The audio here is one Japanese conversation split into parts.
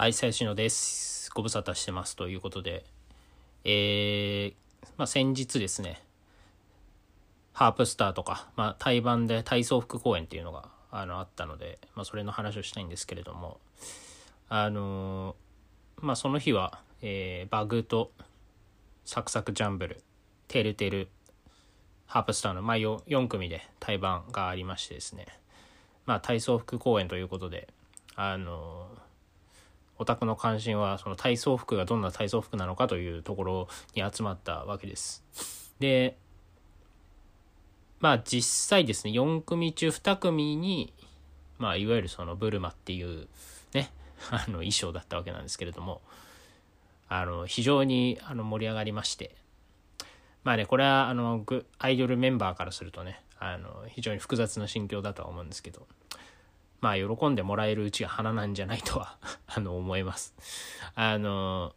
はい、最新のです。ご無沙汰してますということで、えー、まあ先日ですね、ハープスターとか、まあ対バンで体操服公演っていうのがあのあったので、まあそれの話をしたいんですけれども、あのーまあその日は、えーバグとサクサクジャンブル、テルテル、ハープスターの、まあ、4, 組で対バンがありましてですね、まあ、体操服公演ということで、あのオタクの関心はその体操服がどんな体操服なのかというところに集まったわけです。で、まあ実際ですね、4組中2組に、まあいわゆるそのブルマっていうね、あの衣装だったわけなんですけれども、あの非常にあの盛り上がりまして、まあね、これはあのグアイドルメンバーからするとね、あの非常に複雑な心境だとは思うんですけど、まあ喜んでもらえるうちが花なんじゃないとは あの思います。あの、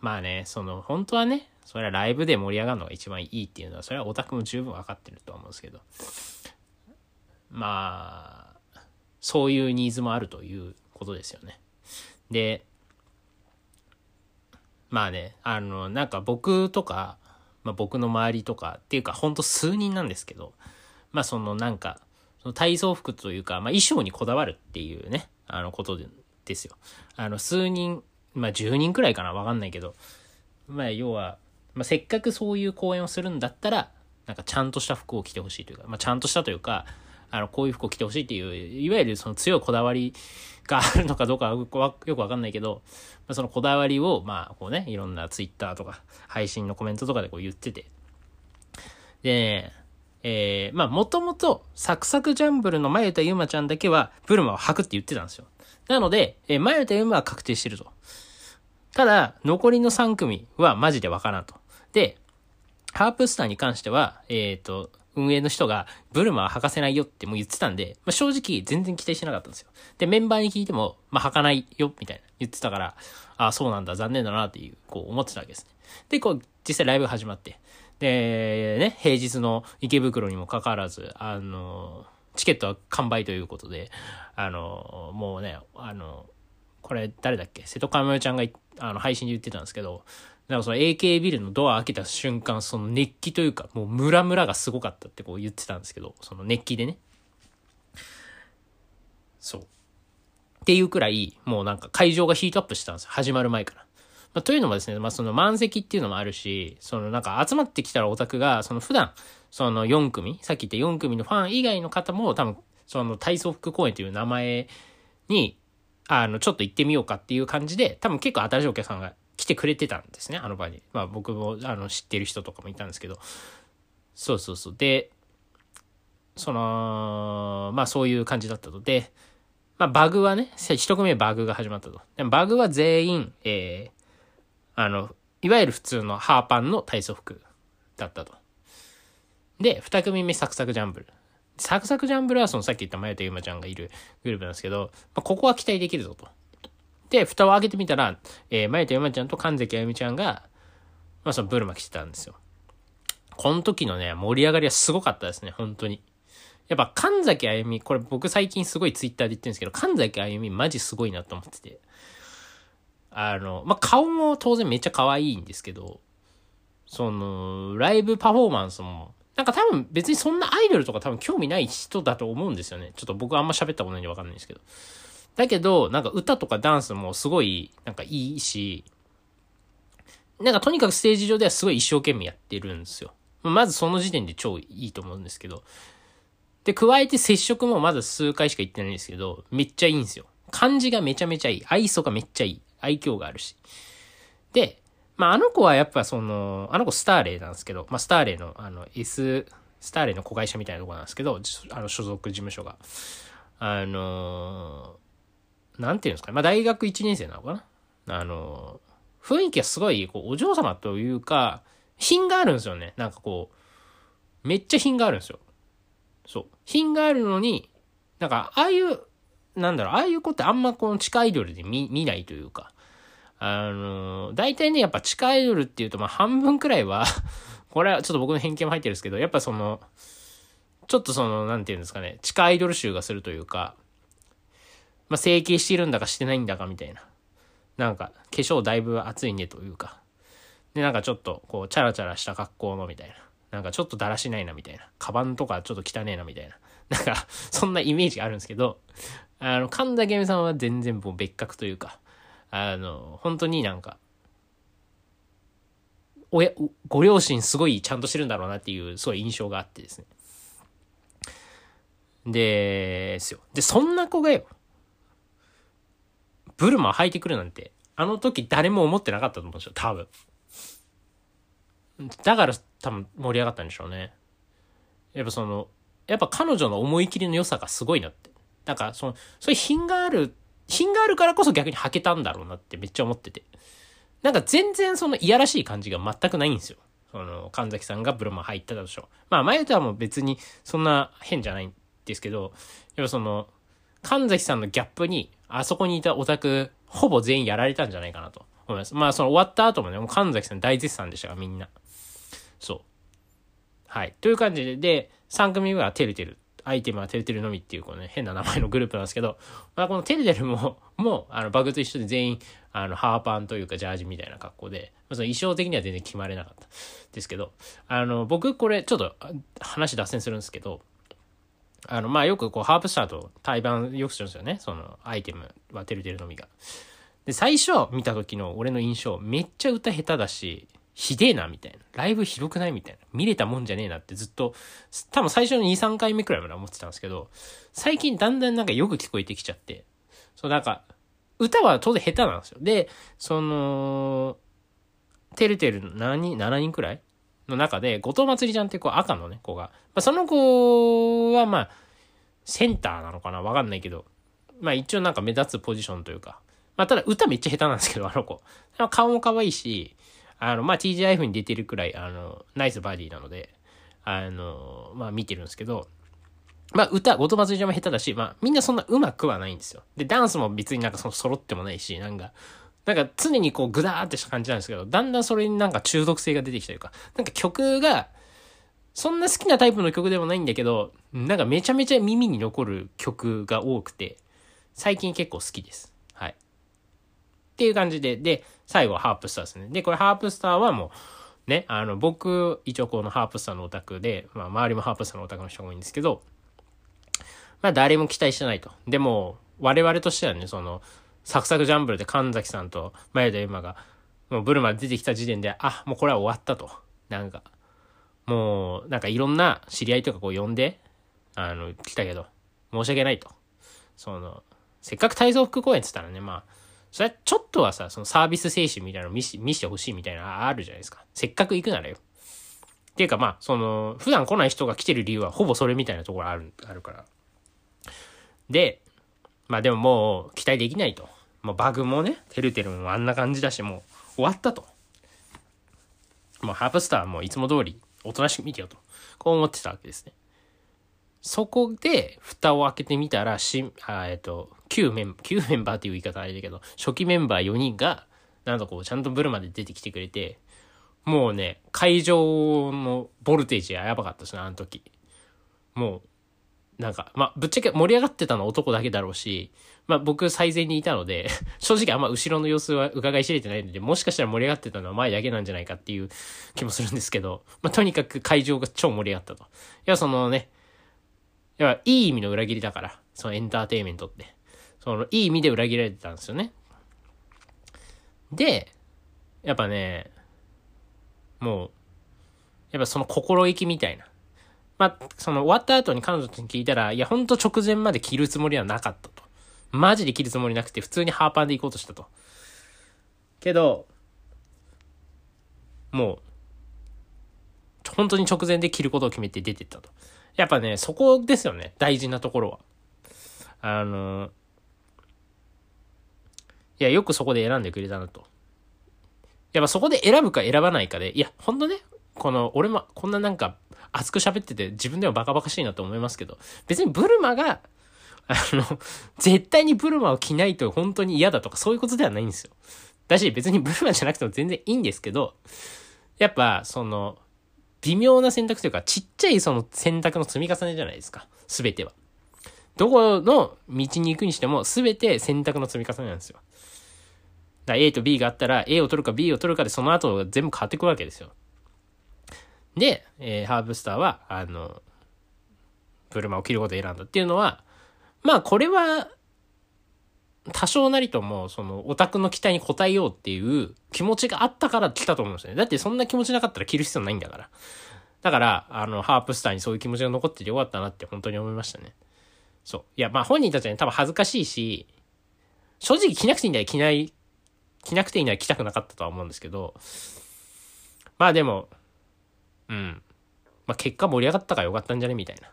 まあね、その本当はね、それはライブで盛り上がるのが一番いいっていうのは、それはオタクも十分分かってるとは思うんですけど、まあ、そういうニーズもあるということですよね。で、まあね、あの、なんか僕とか、まあ、僕の周りとかっていうかほんと数人なんですけどまあそのなんかその体操服というか、まあ、衣装にこだわるっていうねあのことでですよ。あの数人まあ10人くらいかなわかんないけど。まあ要は、まあ、せっかくそういう公演をするんだったらなんかちゃんとした服を着てほしいというか、まあ、ちゃんとしたというかあのこういう服を着てほしいっていういわゆるその強いこだわりがあるのかどうかはよくわかんないけど、まあ、そのこだわりをまあこうねいろんなツイッターとか配信のコメントとかでこう言ってて。でねえー、まあもともとサクサクジャンブルのマユタユマちゃんだけはブルマを履くって言ってたんですよなので、えー、マユタユマは確定してるとただ残りの3組はマジでわからんとでハープスターに関してはえっ、ー、と運営の人が、ブルマは履かせないよってもう言ってたんで、まあ、正直全然期待してなかったんですよ。で、メンバーに聞いても、まあ、履かないよ、みたいな言ってたから、ああ、そうなんだ、残念だなっていう、こう思ってたわけですね。で、こう、実際ライブ始まって、で、ね、平日の池袋にもかかわらず、あの、チケットは完売ということで、あの、もうね、あの、これ誰だっけ？瀬戸亀ちゃんがあの配信で言ってたんですけど、なんかその AK ビルのドア開けた瞬間、その熱気というか、もうムラムラがすごかったってこう言ってたんですけど、その熱気でね。そう。っていうくらい、もうなんか会場がヒートアップしたんですよ。始まる前から。まあ、というのもですね、まあその満席っていうのもあるし、そのなんか集まってきたらオタクが、その普段、その4組、さっき言った4組のファン以外の方も多分、その体操服公演という名前に、あの、ちょっと行ってみようかっていう感じで、多分結構新しいお客さんが来てくれてたんですね、あの場に。まあ僕もあの知ってる人とかもいたんですけど。そうそうそう。で、その、まあそういう感じだったと。で、まあバグはね、一組目バグが始まったと。でもバグは全員、えー、あの、いわゆる普通のハーパンの体操服だったと。で、二組目サクサクジャンブル。サクサクジャンブルはそのさっき言ったマヨとユマちゃんがいるグループなんですけど、まあ、ここは期待できるぞと。で、蓋を開けてみたら、えー、まゆとやまちゃんと神崎あゆみちゃんが、まあ、そのブルマ来てたんですよ。この時のね、盛り上がりはすごかったですね、本当に。やっぱ神崎あゆみ、これ僕最近すごいツイッターで言ってるんですけど、神崎あゆみマジすごいなと思ってて。あの、まあ、顔も当然めっちゃ可愛いんですけど、その、ライブパフォーマンスも、なんか多分別にそんなアイドルとか多分興味ない人だと思うんですよね。ちょっと僕あんま喋ったことないんでわかんないんですけど。だけど、なんか歌とかダンスもすごい、なんかいいし、なんかとにかくステージ上ではすごい一生懸命やってるんですよ。まずその時点で超いいと思うんですけど。で、加えて接触もまだ数回しか行ってないんですけど、めっちゃいいんですよ。感じがめちゃめちゃいい。愛想がめっちゃいい。愛嬌があるし。で、まあ、あの子はやっぱその、あの子スターレイなんですけど、まあ、スターレイの、あの、S、スターレイの子会社みたいなとこなんですけど、あの、所属事務所が。あのー、なんていうんですかね。まあ、大学1年生なのかなあのー、雰囲気がすごい、こう、お嬢様というか、品があるんですよね。なんかこう、めっちゃ品があるんですよ。そう。品があるのに、なんか、ああいう、なんだろう、ああいう子ってあんまこの地下アイドルで見、見ないというか、あのー、大体ね、やっぱ地下アイドルっていうと、まあ半分くらいは これはちょっと僕の偏見も入ってるんですけど、やっぱその、ちょっとその、なんていうんですかね、地下アイドル集がするというか、まあ整形してるんだかしてないんだかみたいな。なんか、化粧だいぶ熱いねというか、で、なんかちょっと、こう、チャラチャラした格好のみたいな。なんかちょっとだらしないなみたいな。カバンとかちょっと汚ねえなみたいな。なんか、そんなイメージがあるんですけど、あの、神田健さんは全然もう別格というか、あの、本当になんか、親、ご両親すごいちゃんとしてるんだろうなっていう、すごい印象があってですね。ですよ。で、そんな子がよ、ブルマ履いてくるなんて、あの時誰も思ってなかったと思うんですよ、多分。だから多分盛り上がったんでしょうね。やっぱその、やっぱ彼女の思い切りの良さがすごいなって。なんかその、そういう品がある、品があるからこそ逆に履けたんだろうなってめっちゃ思ってて。なんか全然そのいやらしい感じが全くないんですよ。その、神崎さんがブルマ入ったでしょ。まあ、前とはもう別にそんな変じゃないんですけど、やっぱその、神崎さんのギャップに、あそこにいたオタク、ほぼ全員やられたんじゃないかなと思います。まあ、その終わった後もね、もう神崎さん大絶賛でしたから、みんな。そう。はい。という感じで、で、3組目はてるてる。アイテムはてるてるのみっていう、このね、変な名前のグループなんですけど、まあ、このてるてるも、もう、あの、バグと一緒で全員、あの、ハーパンというかジャージみたいな格好で、まあ、その衣装的には全然決まれなかったですけど、あの、僕これちょっと話脱線するんですけど、あの、まあ、よくこう、ハープスターと対バンよくするんですよね。その、アイテムはてるてるのみが。で、最初見た時の俺の印象、めっちゃ歌下手だし、ひでえな、みたいな。ライブひどくない？みたいな。見れたもんじゃねえなってずっと、多分最初の2、3回目くらいまで思ってたんですけど、最近だんだんなんかよく聞こえてきちゃって、そうなんか、歌は当然下手なんですよ。で、その、てるてる何人、7人くらいの中で、後藤まつりちゃんってこう赤のね、子が、まあ、その子はまあ、センターなのかな？わかんないけど、まあ一応なんか目立つポジションというか、まあただ歌めっちゃ下手なんですけど、あの子。顔も可愛いし、あの、まあ、TGIF に出てるくらい、あの、ナイスバディなので、あの、まあ、見てるんですけど、まあ、歌、後藤松ちゃんも下手だし、まあ、みんなそんな上手くはないんですよ。で、ダンスも別になんかその揃ってもないし、なんか、なんか常にこうグダーってした感じなんですけど、だんだんそれになんか中毒性が出てきたというか、なんか曲が、そんな好きなタイプの曲でもないんだけど、なんかめちゃめちゃ耳に残る曲が多くて、最近結構好きです。っていう感じで、で、最後ハープスターですね。で、これハープスターはもう、ね、あの、僕、一応このハープスターのオタクで、まあ、周りもハープスターのオタクの人が多いんですけど、まあ、誰も期待してないと。でも、我々としてはね、その、サクサクジャンブルで神崎さんと前田エマが、もうブルマ出てきた時点で、あ、もうこれは終わったと。なんか、もう、なんかいろんな知り合いとかこう呼んで、あの、来たけど、申し訳ないと。その、せっかく体操服公演って言ったらね、まあ、それはちょっとはさ、そのサービス精神みたいなの見し見してほしいみたいなあるじゃないですか。せっかく行くならよ。っていうかまあ、その、普段来ない人が来てる理由はほぼそれみたいなところある、あるから。で、まあでももう期待できないと。もうバグもね、てるてるもあんな感じだし、もう終わったと。もうハープスターもいつも通りおとなしく見てよと。こう思ってたわけですね。そこで、蓋を開けてみたら、し、あえっと、旧メン、旧メンバーっていう言い方あれだけど、初期メンバー4人が、なんとこう、ちゃんとブルマで出てきてくれて、もうね、会場のボルテージがやばかったですね、あの時。もう、なんか、まあ、ぶっちゃけ盛り上がってたのは男だけだろうし、まあ、僕最前にいたので 正直あんま後ろの様子は伺い知れてないので、もしかしたら盛り上がってたのは前だけなんじゃないかっていう気もするんですけど、まあ、とにかく会場が超盛り上がったと。いや、そのね、やっぱいい意味の裏切りだから、そのエンターテイメントって。その、いい意味で裏切られてたんですよね。で、やっぱね、もう、やっぱその心意気みたいな。まあ、その終わった後に彼女に聞いたら、いや、ほんと直前まで着るつもりはなかったと。マジで着るつもりなくて、普通にハーパンで行こうとしたと。けど、もう、本当に直前で着ることを決めて出てったと。やっぱね、そこですよね。大事なところは。あの、いや、よくそこで選んでくれたなと。やっぱそこで選ぶか選ばないかで、いや、ほんとね、この、俺もこんななんか熱く喋ってて自分でもバカバカしいなと思いますけど、別にブルマが、あの、絶対にブルマを着ないと本当に嫌だとかそういうことではないんですよ。だし別にブルマじゃなくても全然いいんですけど、やっぱその、微妙な選択というか、ちっちゃいその選択の積み重ねじゃないですか。すべては。どこの道に行くにしても、すべて選択の積み重ねなんですよ。だ A と B があったら A を取るか B を取るかでその後全部変わってくわけですよ。で、えー、ハーブスターは、あの、ブルマを切ることを選んだっていうのは、まあこれは、多少なりとも、その、オタクの期待に応えようっていう気持ちがあったから来たと思うんですね。だってそんな気持ちなかったら着る必要ないんだから。だから、あの、ハープスターにそういう気持ちが残っててよかったなって本当に思いましたね。そう。いや、まあ本人たちはね、多分恥ずかしいし、正直着なくていいんだよ、着ない、着なくていいなら着たくなかったとは思うんですけど、まあでも、うん。まあ結果盛り上がったからよかったんじゃね？みたいな。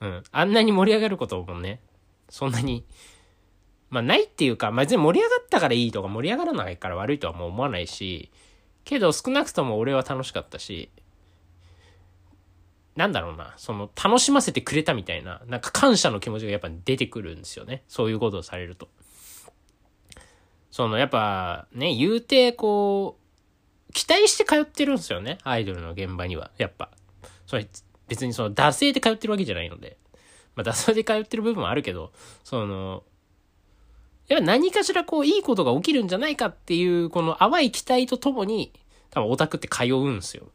うん。あんなに盛り上がることもね、そんなに、まあないっていうか、まあ別に盛り上がったからいいとか盛り上がらないから悪いとはもう思わないし、けど少なくとも俺は楽しかったし、なんだろうな、その楽しませてくれたみたいな、なんか感謝の気持ちがやっぱ出てくるんですよね。そういうことをされると。そのやっぱね、言うてこう、期待して通ってるんですよね。アイドルの現場には。やっぱ。それ別にその惰性で通ってるわけじゃないので。まあ、脱走で通ってる部分もあるけど、その、やっぱ何かしらこういいことが起きるんじゃないかっていうこの淡い期待とともに多分オタクって通うんすよ。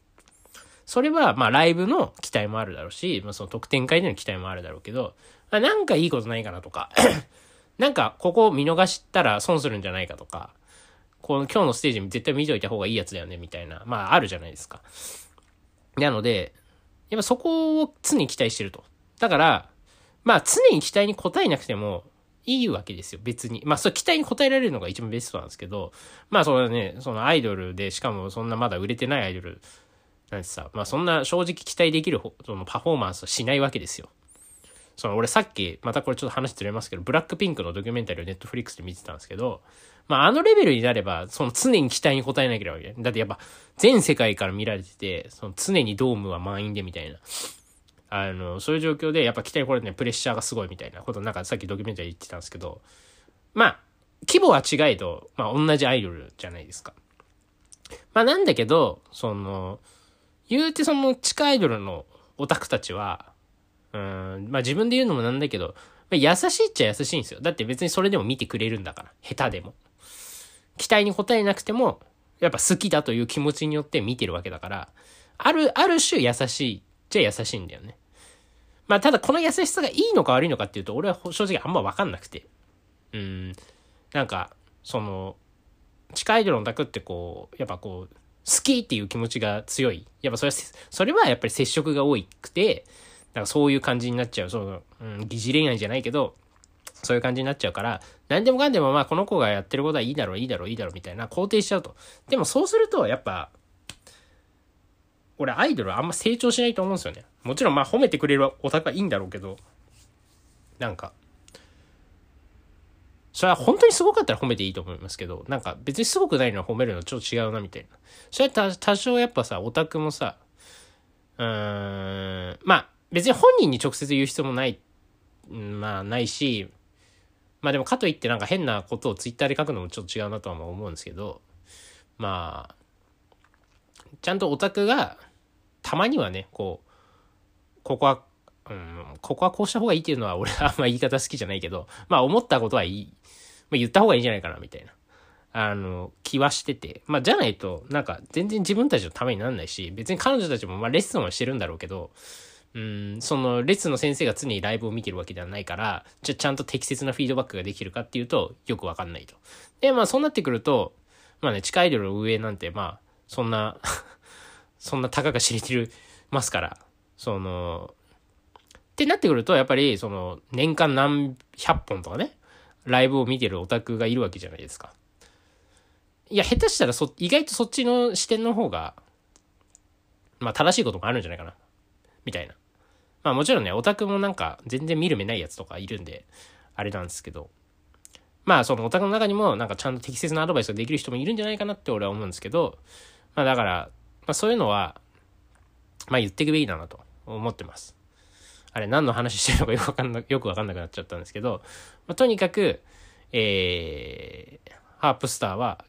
それはまあライブの期待もあるだろうし、まあその特典会での期待もあるだろうけど、まあ、なんかいいことないかなとか なんかここ見逃したら損するんじゃないかとか、この今日のステージ絶対見といた方がいいやつだよねみたいな、まああるじゃないですか。なので、やっぱそこを常に期待してると。だから、まあ常に期待に応えなくてもいいわけですよ、別に。まあ、それ期待に応えられるのが一番ベストなんですけど、まあ、それはね、そのアイドルで、しかもそんなまだ売れてないアイドルなんてさ、まあ、そんな正直期待できるそのパフォーマンスはしないわけですよ。その、俺さっき、またこれちょっと話ずれますけど、ブラックピンクのドキュメンタリーをネットフリックスで見てたんですけど、まあ、あのレベルになれば、その常に期待に応えなければいけない。だってやっぱ、全世界から見られてて、その常にドームは満員でみたいな。あの、そういう状況で、やっぱ期待これね、プレッシャーがすごいみたいなこと、なんかさっきドキュメンタリー言ってたんですけど、まあ、規模は違えど、まあ同じアイドルじゃないですか。まあなんだけど、その、言うてその地下アイドルのオタクたちは、うん、まあ自分で言うのもなんだけど、まあ、優しいっちゃ優しいんですよ。だって別にそれでも見てくれるんだから。下手でも。期待に応えなくても、やっぱ好きだという気持ちによって見てるわけだから、ある、ある種優しいっちゃ優しいんだよね。まあ、ただこの優しさがいいのか悪いのかっていうと、俺は正直あんまわかんなくて。うん。なんか、その、地下アイドルのオタクってこう、やっぱこう、好きっていう気持ちが強い。やっぱそれは、それはやっぱり接触が多くて、なんかそういう感じになっちゃう。その、うん、疑似恋愛じゃないけど、そういう感じになっちゃうから、何でもかんでもまあこの子がやってることはいいだろう、いいだろう、いいだろうみたいな肯定しちゃうと。でもそうすると、やっぱ、俺アイドルはあんま成長しないと思うんですよね。もちろんまあ褒めてくれるオタクはいいんだろうけど、なんか、それは本当にすごかったら褒めていいと思いますけど、なんか別にすごくないのは褒めるのちょっと違うなみたいな。それは多少やっぱさ、オタクもさ、うーん、まあ別に本人に直接言う必要もない、まあないし、まあでもかといってなんか変なことをツイッターで書くのもちょっと違うなとは思うんですけど、まあ、ちゃんとオタクがたまにはね、こう、ここは、うん、ここはこうした方がいいっていうのは俺はあんま言い方好きじゃないけど、まあ思ったことはいい。まあ言った方がいいんじゃないかな、みたいな。あの、気はしてて。まあじゃないと、なんか全然自分たちのためになんないし、別に彼女たちもまあレッスンはしてるんだろうけど、うん、そのレッスンの先生が常にライブを見てるわけではないから、じゃちゃんと適切なフィードバックができるかっていうと、よくわかんないと。で、まあそうなってくると、まあね、地下アイドル上なんて、まあ、そんなそんなたかが知れてるますから、その、ってなってくると、やっぱり、その、年間何百本とかね、ライブを見てるオタクがいるわけじゃないですか。いや、下手したらそ、意外とそっちの視点の方が、まあ正しいこともあるんじゃないかな。みたいな。まあもちろんね、オタクもなんか全然見る目ないやつとかいるんで、あれなんですけど。まあそのオタクの中にもなんかちゃんと適切なアドバイスができる人もいるんじゃないかなって俺は思うんですけど、まあだから、まあそういうのは、まあ言っていくべきだなと思ってます。あれ何の話してるのかよくわかんな、よくわかんなくなっちゃったんですけど、まあ、とにかく、えー、ハープスターは、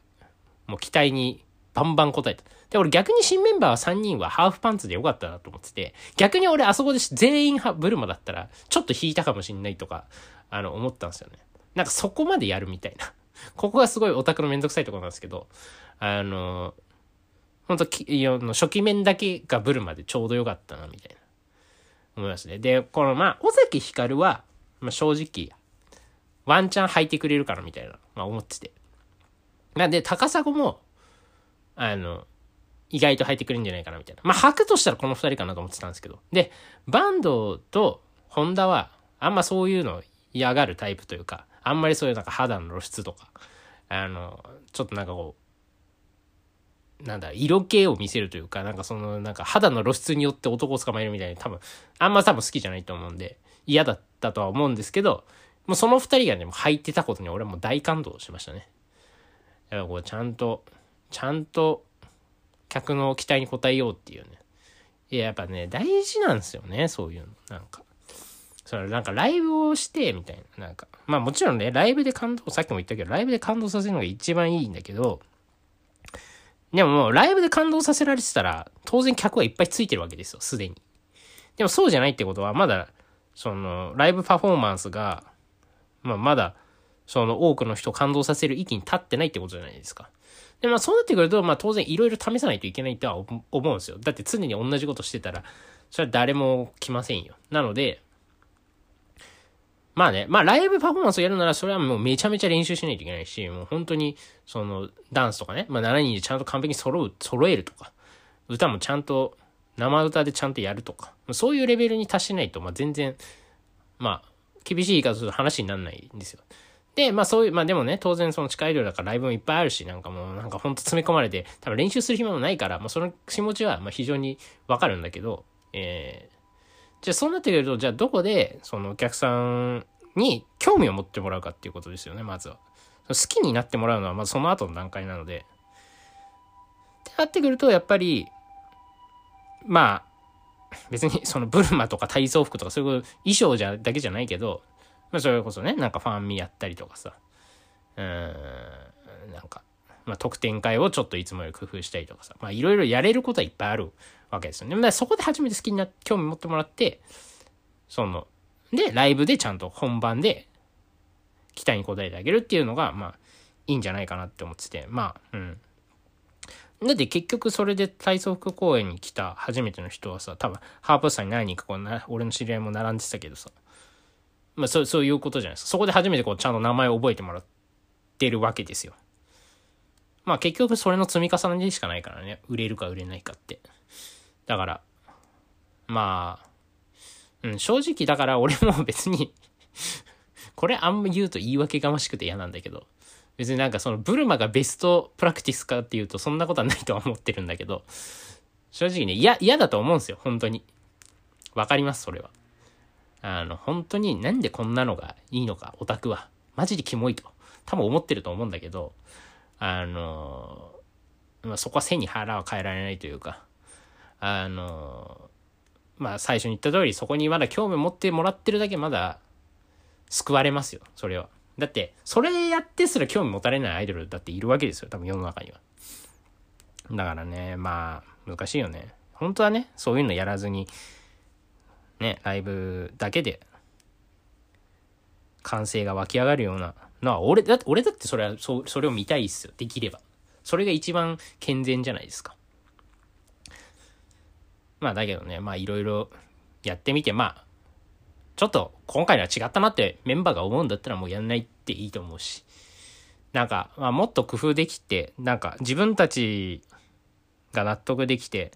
もう期待にバンバン答えた。で、俺逆に新メンバー3人はハーフパンツでよかったなと思ってて、逆に俺あそこで全員ブルマだったら、ちょっと引いたかもしんないとか、あの、思ったんですよね。なんかそこまでやるみたいな。ここがすごいオタクのめんどくさいところなんですけど、あの、本当きいや初期面だけがブルマでちょうどよかったな、みたいな。思いますね。で、この、まあ、尾崎光は、まあ、正直、ワンチャン履いてくれるかな、みたいな、まあ、思ってて。なんで、高砂も、あの、意外と履いてくれるんじゃないかな、みたいな。まあ、履くとしたらこの二人かなと思ってたんですけど。で、バンドとホンダは、あんまそういうの嫌がるタイプというか、あんまりそういうなんか肌の露出とか、あの、ちょっとなんかこう、なんだ、色気を見せるというか、なんかその、なんか肌の露出によって男を捕まえるみたいに多分、あんま多分好きじゃないと思うんで、嫌だったとは思うんですけど、もうその二人がね、もう履いてたことに俺はもう大感動しましたね。やっぱこうちゃんと、ちゃんと客の期待に応えようっていうね。いや、やっぱね、大事なんですよね、そういうの。なんか。それなんかライブをして、みたいな。なんか、まあもちろんね、ライブで感動、さっきも言ったけど、ライブで感動させるのが一番いいんだけど、でももうライブで感動させられてたら、当然客はいっぱいついてるわけですよ、すでに。でもそうじゃないってことは、まだ、その、ライブパフォーマンスが、まあまだ、その多くの人を感動させる域に立ってないってことじゃないですか。で、まあそうなってくると、まあ当然いろいろ試さないといけないとは思うんですよ。だって常に同じことしてたら、それは誰も来ませんよ。なので、まあね、まあライブパフォーマンスをやるならそれはもうめちゃめちゃ練習しないといけないし、もう本当にそのダンスとかね、まあ7人でちゃんと完璧に揃う、揃えるとか、歌もちゃんと生歌でちゃんとやるとか、そういうレベルに達しないと、まあ全然、まあ厳しい言い方すると話にならないんですよ。で、まあそういう、まあでもね、当然その地下医療だからライブもいっぱいあるし、なんかもうなんかほんと詰め込まれて、多分練習する暇もないから、まあその気持ちはまあ非常にわかるんだけど、えーじゃあそうなってくると、じゃあどこで、そのお客さんに興味を持ってもらうかっていうことですよね、まずは。好きになってもらうのは、まずその後の段階なので。ってなってくると、やっぱり、まあ、別にそのブルマとか体操服とかそういう衣装じゃだけじゃないけど、まあそれこそね、なんかファンミやったりとかさ、うーん、なんか、まあ特典会をちょっといつもより工夫したりとかさ、まあいろいろやれることはいっぱいあるわけですよね。ま、そこで初めて好きになって興味持ってもらって、その、で、ライブでちゃんと本番で期待に応えてあげるっていうのが、まあ、いいんじゃないかなって思ってて、まあ、うん。だって結局それで体操服公演に来た初めての人はさ、多分ハープスターに何人かこうな、俺の知り合いも並んでたけどさ、まあそう、そういうことじゃないですか。そこで初めてこうちゃんと名前を覚えてもらってるわけですよ。まあ結局それの積み重ねでしかないからね。売れるか売れないかって。だから、まあ、うん、正直だから俺も別に これあんま言うと言い訳がましくて嫌なんだけど、別になんかそのブルマがベストプラクティスかっていうとそんなことはないとは思ってるんだけど、正直ね、嫌、嫌だと思うんですよ、本当に。わかります、それは。あの、本当になんでこんなのがいいのか、オタクは。マジでキモいと。多分思ってると思うんだけど、あの、まあ、そこは背に腹は変えられないというか、あの、まあ最初に言った通りそこにまだ興味持ってもらってるだけまだ救われますよ、それは。だって、それやってすら興味持たれないアイドルだっているわけですよ、多分世の中には。だからね、まあ、難しいよね。本当はね、そういうのやらずに、ね、ライブだけで、歓声が湧き上がるようなのは、俺、だって、俺だってそれは、そ、それを見たいっすよ、できれば。それが一番健全じゃないですか。まあだけどね、まあいろいろやってみて、まあ、ちょっと今回のは違ったなってメンバーが思うんだったらもうやんないっていいと思うし、なんか、まあもっと工夫できて、なんか自分たちが納得できて、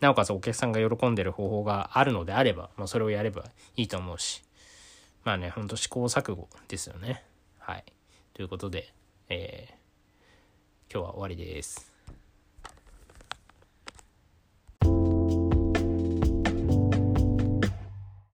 なおかつお客さんが喜んでる方法があるのであれば、まあそれをやればいいと思うし、まあね、ほんと試行錯誤ですよね。はい。ということで、えー、今日は終わりです。